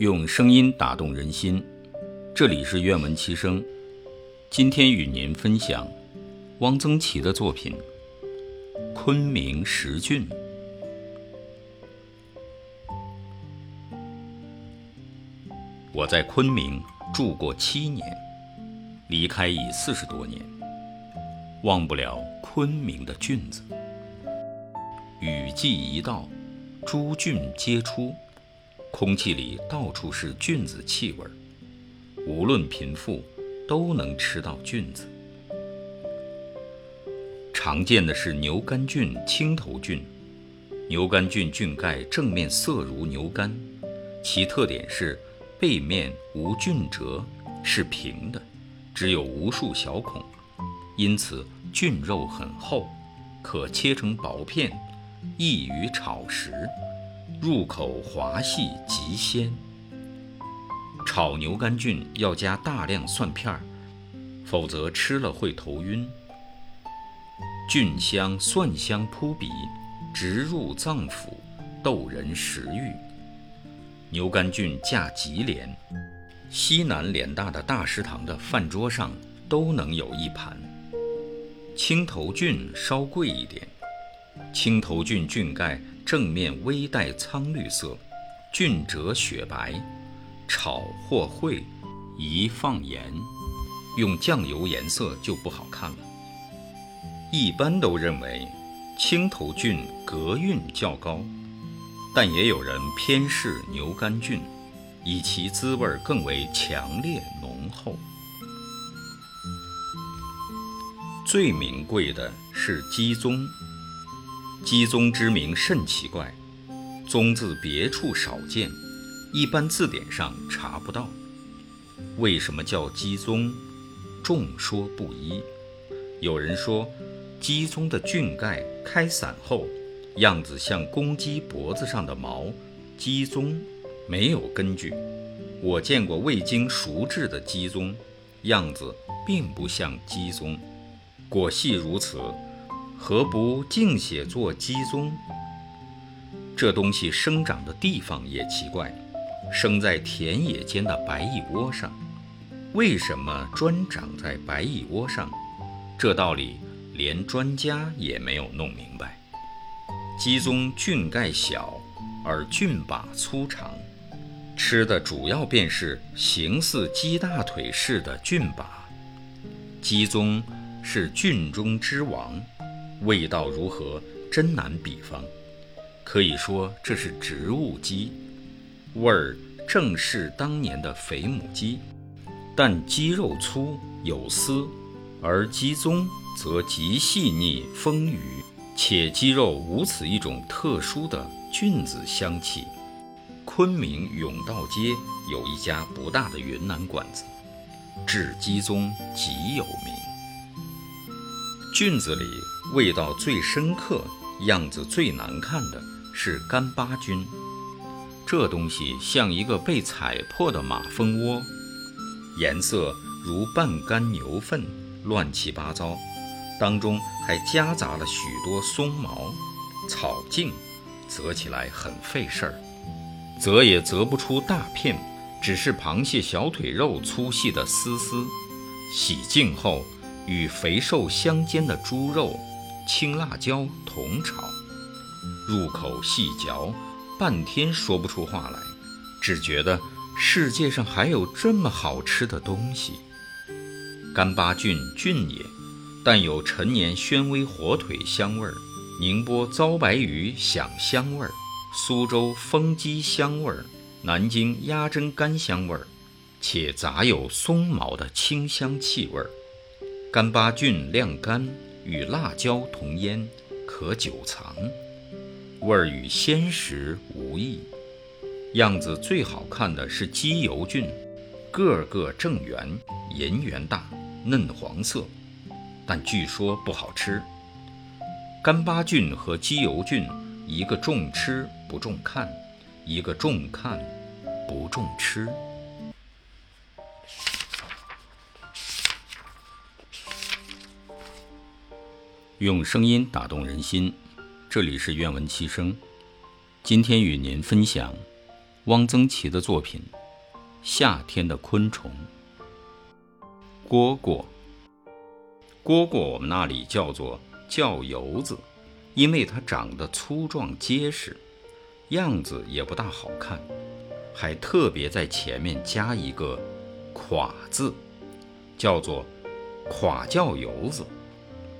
用声音打动人心，这里是愿闻其声。今天与您分享汪曾祺的作品《昆明十郡》。我在昆明住过七年，离开已四十多年，忘不了昆明的郡子。雨季一到，诸郡皆出。空气里到处是菌子气味儿，无论贫富，都能吃到菌子。常见的是牛肝菌、青头菌。牛肝菌菌盖正面色如牛肝，其特点是背面无菌褶，是平的，只有无数小孔，因此菌肉很厚，可切成薄片，易于炒食。入口滑细极鲜。炒牛肝菌要加大量蒜片儿，否则吃了会头晕。菌香蒜香扑鼻，直入脏腑，逗人食欲。牛肝菌价极廉，西南联大的大食堂的饭桌上都能有一盘。青头菌稍贵一点，青头菌菌盖。正面微带苍绿色，菌褶雪白，炒或烩，宜放盐，用酱油颜色就不好看了。一般都认为青头菌格韵较高，但也有人偏嗜牛肝菌，以其滋味更为强烈浓厚。最名贵的是鸡枞。鸡枞之名甚奇怪，枞字别处少见，一般字典上查不到。为什么叫鸡枞？众说不一。有人说，鸡枞的菌盖开散后，样子像公鸡脖子上的毛，鸡枞没有根据。我见过未经熟制的鸡枞，样子并不像鸡枞。果系如此。何不净写作鸡枞？这东西生长的地方也奇怪，生在田野间的白蚁窝上。为什么专长在白蚁窝上？这道理连专家也没有弄明白。鸡枞菌盖小，而菌把粗长，吃的主要便是形似鸡大腿似的菌把。鸡枞是菌中之王。味道如何，真难比方。可以说这是植物鸡，味儿正是当年的肥母鸡，但鸡肉粗有丝，而鸡枞则极细腻丰腴，且鸡肉无此一种特殊的菌子香气。昆明甬道街有一家不大的云南馆子，制鸡枞极有名。菌子里。味道最深刻、样子最难看的是干巴菌。这东西像一个被踩破的马蜂窝，颜色如半干牛粪，乱七八糟，当中还夹杂了许多松毛、草茎，择起来很费事儿，择也择不出大片，只是螃蟹小腿肉粗细的丝丝。洗净后，与肥瘦相间的猪肉。青辣椒同炒，入口细嚼，半天说不出话来，只觉得世界上还有这么好吃的东西。干巴菌菌也，但有陈年宣威火腿香味儿，宁波糟白鱼响香味儿，苏州风鸡香味儿，南京鸭胗干香味儿，且杂有松毛的清香气味儿。干巴菌晾干。与辣椒同腌，可久藏，味儿与鲜食无异。样子最好看的是鸡油菌，个个正圆，银圆大，嫩黄色，但据说不好吃。干巴菌和鸡油菌，一个重吃不重看，一个重看不重吃。用声音打动人心，这里是愿闻其声。今天与您分享汪曾祺的作品《夏天的昆虫》。蝈蝈，蝈蝈我们那里叫做叫油子，因为它长得粗壮结实，样子也不大好看，还特别在前面加一个“垮”字，叫做垮叫油子。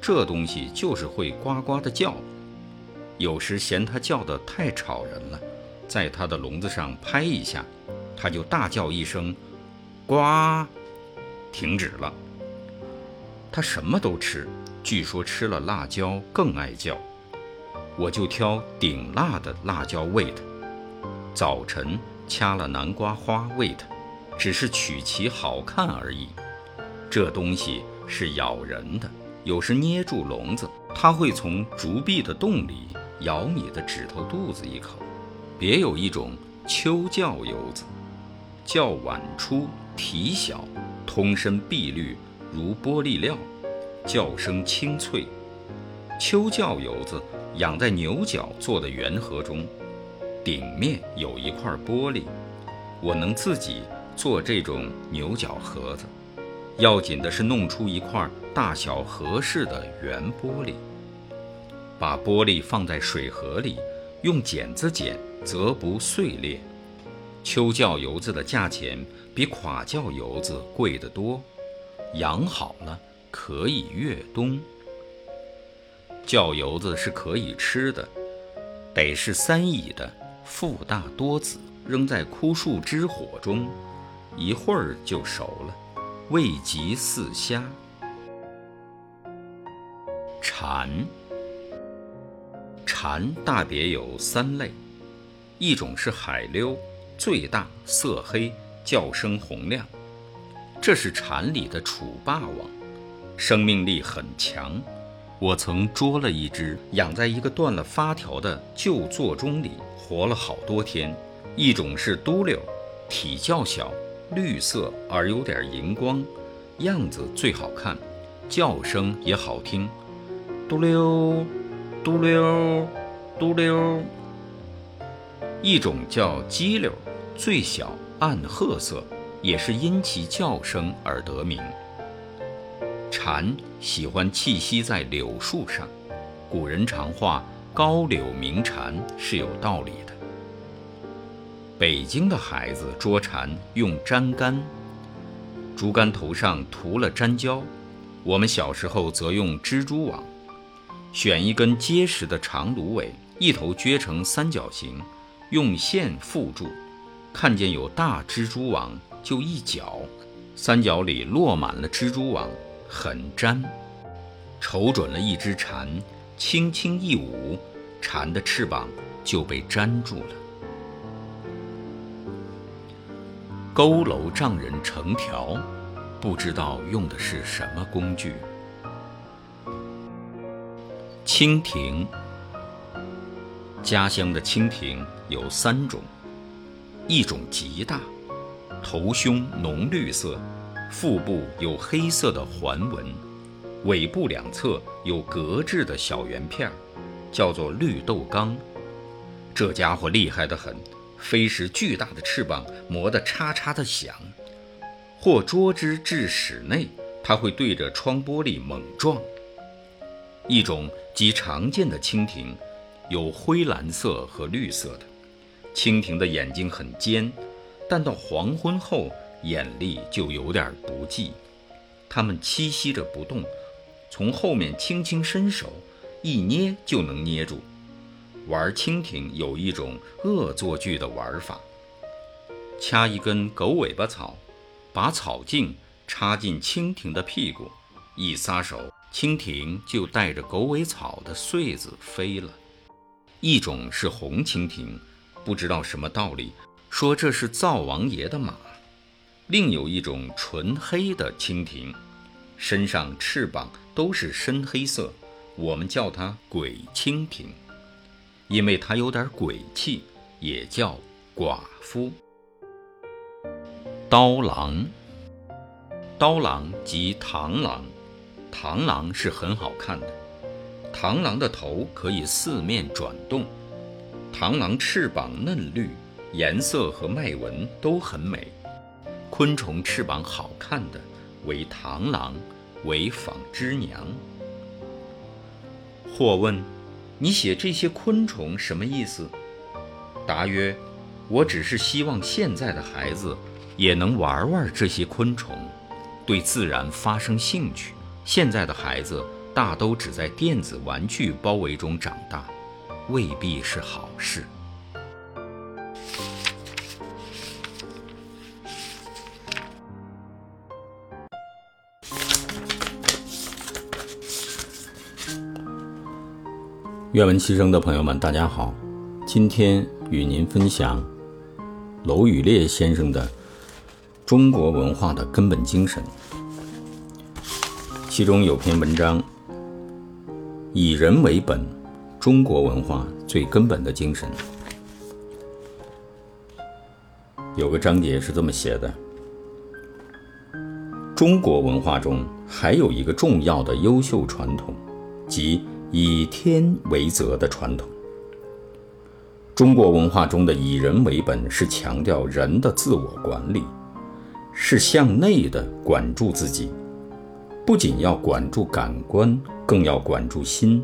这东西就是会呱呱的叫，有时嫌它叫得太吵人了，在它的笼子上拍一下，它就大叫一声“呱”。停止了。它什么都吃，据说吃了辣椒更爱叫。我就挑顶辣的辣椒喂它。早晨掐了南瓜花喂它，只是取其好看而已。这东西是咬人的，有时捏住笼子，它会从竹壁的洞里咬你的指头肚子一口。别有一种秋叫游子，叫晚出，体小。通身碧绿如玻璃料，叫声清脆。秋叫游子养在牛角做的圆盒中，顶面有一块玻璃，我能自己做这种牛角盒子。要紧的是弄出一块大小合适的圆玻璃，把玻璃放在水盒里，用剪子剪，则不碎裂。秋叫油子的价钱比垮叫油子贵得多，养好了可以越冬。叫油子是可以吃的，得是三乙的，腹大多子，扔在枯树枝火中，一会儿就熟了，味极似虾。蝉，蝉大别有三类，一种是海溜。最大色黑，叫声洪亮，这是蝉里的楚霸王，生命力很强。我曾捉了一只，养在一个断了发条的旧座钟里，活了好多天。一种是嘟溜，体较小，绿色而有点荧光，样子最好看，叫声也好听，嘟溜，嘟溜，嘟溜。一种叫鸡溜。最小暗褐色，也是因其叫声而得名。蝉喜欢栖息在柳树上，古人常话“高柳鸣蝉”是有道理的。北京的孩子捉蝉用粘杆，竹竿头上涂了粘胶；我们小时候则用蜘蛛网，选一根结实的长芦苇，一头撅成三角形，用线缚住。看见有大蜘蛛网，就一搅，三角里落满了蜘蛛网，很粘。瞅准了一只蝉，轻轻一舞，蝉的翅膀就被粘住了。佝偻丈人成条，不知道用的是什么工具。蜻蜓，家乡的蜻蜓有三种。一种极大，头胸浓绿色，腹部有黑色的环纹，尾部两侧有格质的小圆片，叫做绿豆缸。这家伙厉害得很，飞时巨大的翅膀磨得嚓嚓的响，或捉之至室内，它会对着窗玻璃猛撞。一种极常见的蜻蜓，有灰蓝色和绿色的。蜻蜓的眼睛很尖，但到黄昏后眼力就有点不济。它们栖息着不动，从后面轻轻伸手，一捏就能捏住。玩蜻蜓有一种恶作剧的玩法：掐一根狗尾巴草，把草茎插进蜻蜓的屁股，一撒手，蜻蜓就带着狗尾草的穗子飞了。一种是红蜻蜓。不知道什么道理，说这是灶王爷的马。另有一种纯黑的蜻蜓，身上翅膀都是深黑色，我们叫它鬼蜻蜓，因为它有点鬼气，也叫寡妇。刀郎，刀郎即螳螂，螳螂是很好看的，螳螂的头可以四面转动。螳螂翅膀嫩绿，颜色和脉纹都很美。昆虫翅膀好看的为螳螂，为纺织娘。或问：你写这些昆虫什么意思？答曰：我只是希望现在的孩子也能玩玩这些昆虫，对自然发生兴趣。现在的孩子大都只在电子玩具包围中长大，未必是好事。愿闻其声的朋友们，大家好，今天与您分享娄宇烈先生的《中国文化的根本精神》，其中有篇文章“以人为本，中国文化最根本的精神”。有个章节是这么写的：中国文化中还有一个重要的优秀传统，即。以天为则的传统。中国文化中的以人为本，是强调人的自我管理，是向内的管住自己。不仅要管住感官，更要管住心。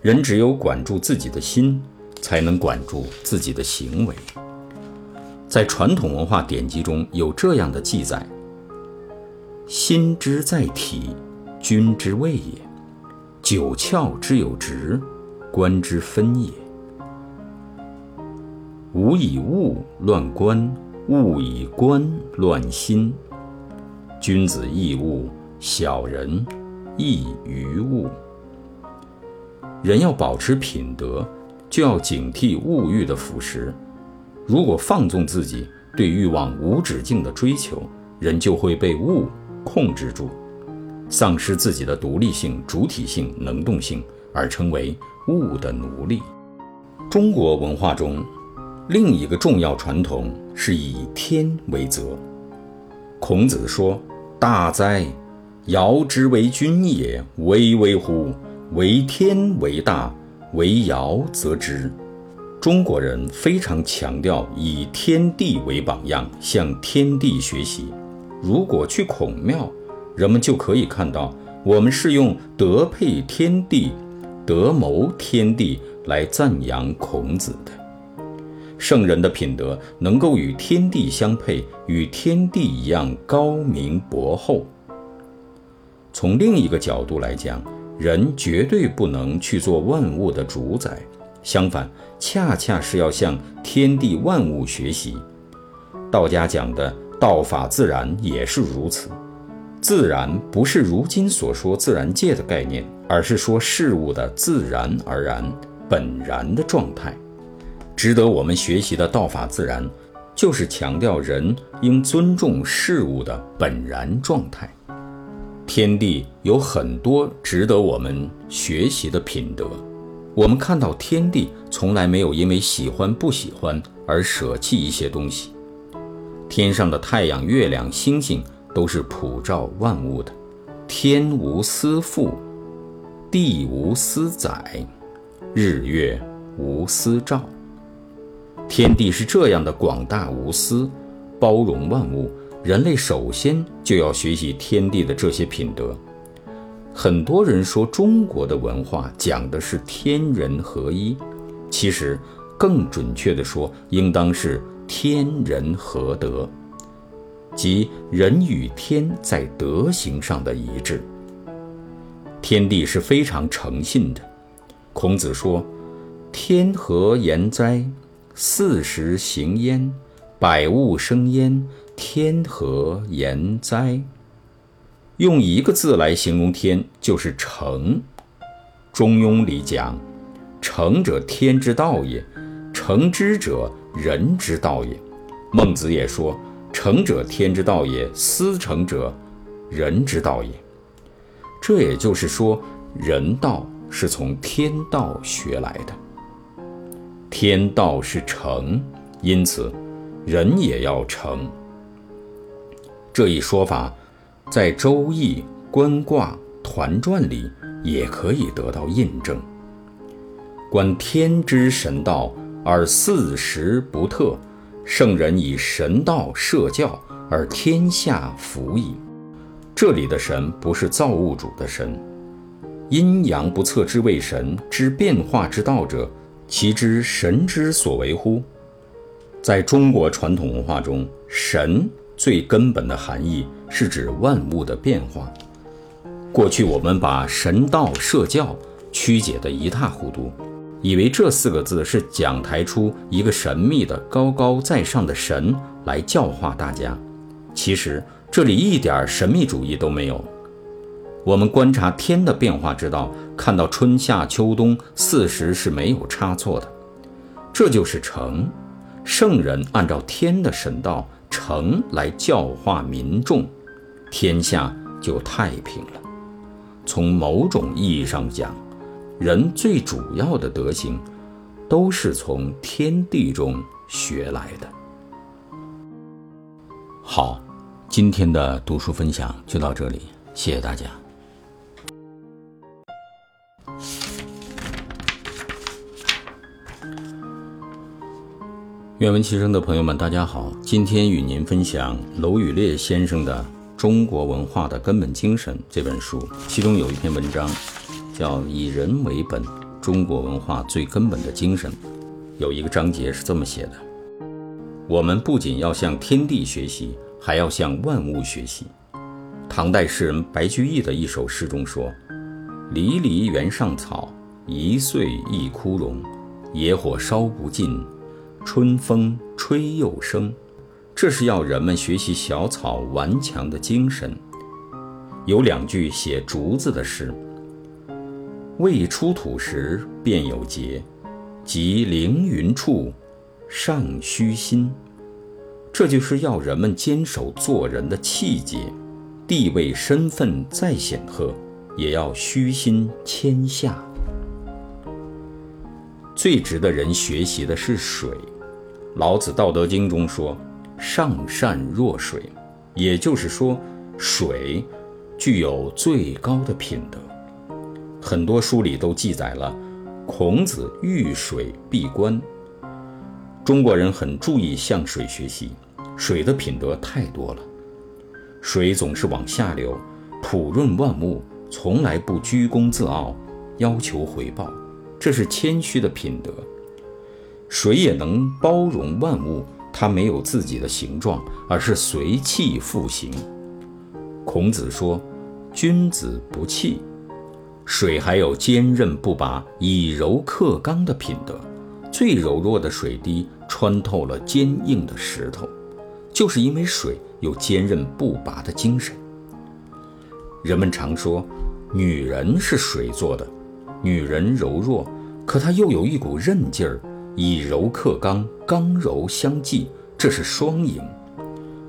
人只有管住自己的心，才能管住自己的行为。在传统文化典籍中有这样的记载：“心之在体，君之谓也。”九窍之有直，观之分也。吾以物乱观，物以观乱心。君子易物，小人易于物。人要保持品德，就要警惕物欲的腐蚀。如果放纵自己，对欲望无止境的追求，人就会被物控制住。丧失自己的独立性、主体性、能动性，而成为物的奴隶。中国文化中，另一个重要传统是以天为则。孔子说：“大哉，尧之为君也！巍巍乎！为天为大，为尧则之。”中国人非常强调以天地为榜样，向天地学习。如果去孔庙，人们就可以看到，我们是用德配天地、德谋天地来赞扬孔子的圣人的品德，能够与天地相配，与天地一样高明博厚。从另一个角度来讲，人绝对不能去做万物的主宰，相反，恰恰是要向天地万物学习。道家讲的“道法自然”也是如此。自然不是如今所说自然界的概念，而是说事物的自然而然、本然的状态。值得我们学习的道法自然，就是强调人应尊重事物的本然状态。天地有很多值得我们学习的品德。我们看到天地从来没有因为喜欢不喜欢而舍弃一些东西。天上的太阳、月亮、星星。都是普照万物的，天无私覆，地无私载，日月无私照。天地是这样的广大无私，包容万物。人类首先就要学习天地的这些品德。很多人说中国的文化讲的是天人合一，其实更准确的说，应当是天人合德。即人与天在德行上的一致。天地是非常诚信的。孔子说：“天何言哉？四时行焉，百物生焉。天何言哉？”用一个字来形容天，就是诚。中庸里讲：“诚者，天之道也；诚之者，人之道也。”孟子也说。成者，天之道也；思成者，人之道也。这也就是说，人道是从天道学来的。天道是成，因此人也要成。这一说法，在《周易》观卦团传里也可以得到印证。观天之神道，而四时不特。圣人以神道设教，而天下服矣。这里的神不是造物主的神，阴阳不测之谓神，知变化之道者，其知神之所为乎？在中国传统文化中，神最根本的含义是指万物的变化。过去我们把神道设教曲解得一塌糊涂。以为这四个字是讲台出一个神秘的高高在上的神来教化大家，其实这里一点神秘主义都没有。我们观察天的变化之道，看到春夏秋冬四时是没有差错的，这就是成。圣人按照天的神道成来教化民众，天下就太平了。从某种意义上讲。人最主要的德行，都是从天地中学来的。好，今天的读书分享就到这里，谢谢大家。愿闻其声的朋友们，大家好，今天与您分享娄宇烈先生的《中国文化的根本精神》这本书，其中有一篇文章。叫以人为本，中国文化最根本的精神。有一个章节是这么写的：我们不仅要向天地学习，还要向万物学习。唐代诗人白居易的一首诗中说：“离离原上草，一岁一枯荣。野火烧不尽，春风吹又生。”这是要人们学习小草顽强的精神。有两句写竹子的诗。未出土时便有节，即凌云处，尚虚心。这就是要人们坚守做人的气节，地位身份再显赫，也要虚心谦下。最值得人学习的是水。老子《道德经》中说：“上善若水”，也就是说，水具有最高的品德。很多书里都记载了孔子遇水闭关。中国人很注意向水学习，水的品德太多了。水总是往下流，普润万物，从来不居功自傲，要求回报，这是谦虚的品德。水也能包容万物，它没有自己的形状，而是随气复形。孔子说：“君子不器。”水还有坚韧不拔、以柔克刚的品德，最柔弱的水滴穿透了坚硬的石头，就是因为水有坚韧不拔的精神。人们常说，女人是水做的，女人柔弱，可她又有一股韧劲儿，以柔克刚，刚柔相济，这是双赢。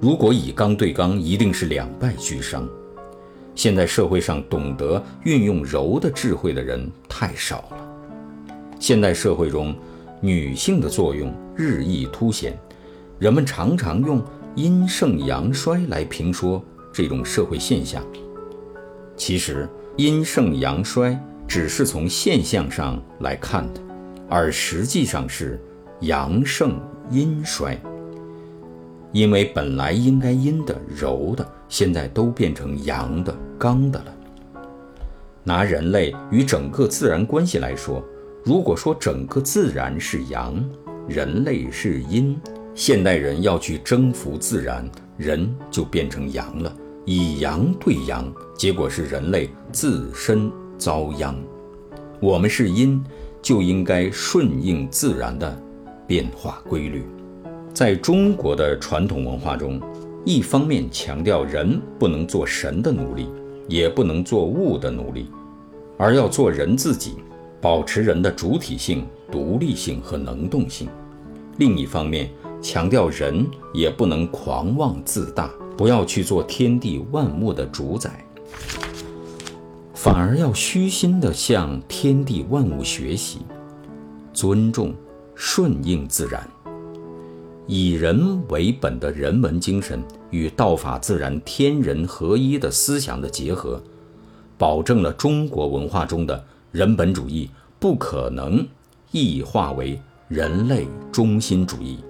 如果以刚对刚，一定是两败俱伤。现在社会上懂得运用柔的智慧的人太少了。现代社会中，女性的作用日益凸显，人们常常用阴盛阳衰来评说这种社会现象。其实，阴盛阳衰只是从现象上来看的，而实际上是阳盛阴衰。因为本来应该阴的、柔的，现在都变成阳的、刚的了。拿人类与整个自然关系来说，如果说整个自然是阳，人类是阴，现代人要去征服自然，人就变成阳了，以阳对阳，结果是人类自身遭殃。我们是阴，就应该顺应自然的变化规律。在中国的传统文化中，一方面强调人不能做神的奴隶，也不能做物的奴隶，而要做人自己，保持人的主体性、独立性和能动性；另一方面强调人也不能狂妄自大，不要去做天地万物的主宰，反而要虚心地向天地万物学习，尊重、顺应自然。以人为本的人文精神与道法自然、天人合一的思想的结合，保证了中国文化中的人本主义不可能异化为人类中心主义。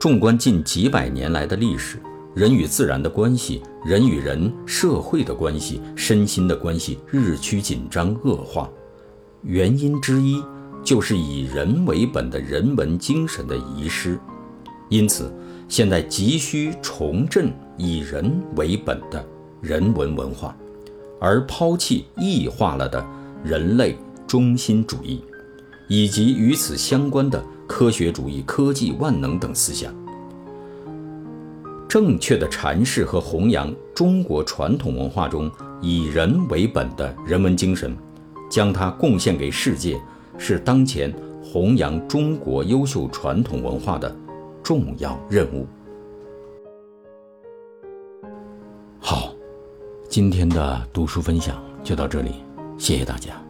纵观近几百年来的历史，人与自然的关系，人与人、社会的关系、身心的关系日趋紧张恶化，原因之一就是以人为本的人文精神的遗失。因此，现在急需重振以人为本的人文文化，而抛弃异化了的人类中心主义，以及与此相关的。科学主义、科技万能等思想，正确的阐释和弘扬中国传统文化中以人为本的人文精神，将它贡献给世界，是当前弘扬中国优秀传统文化的重要任务。好，今天的读书分享就到这里，谢谢大家。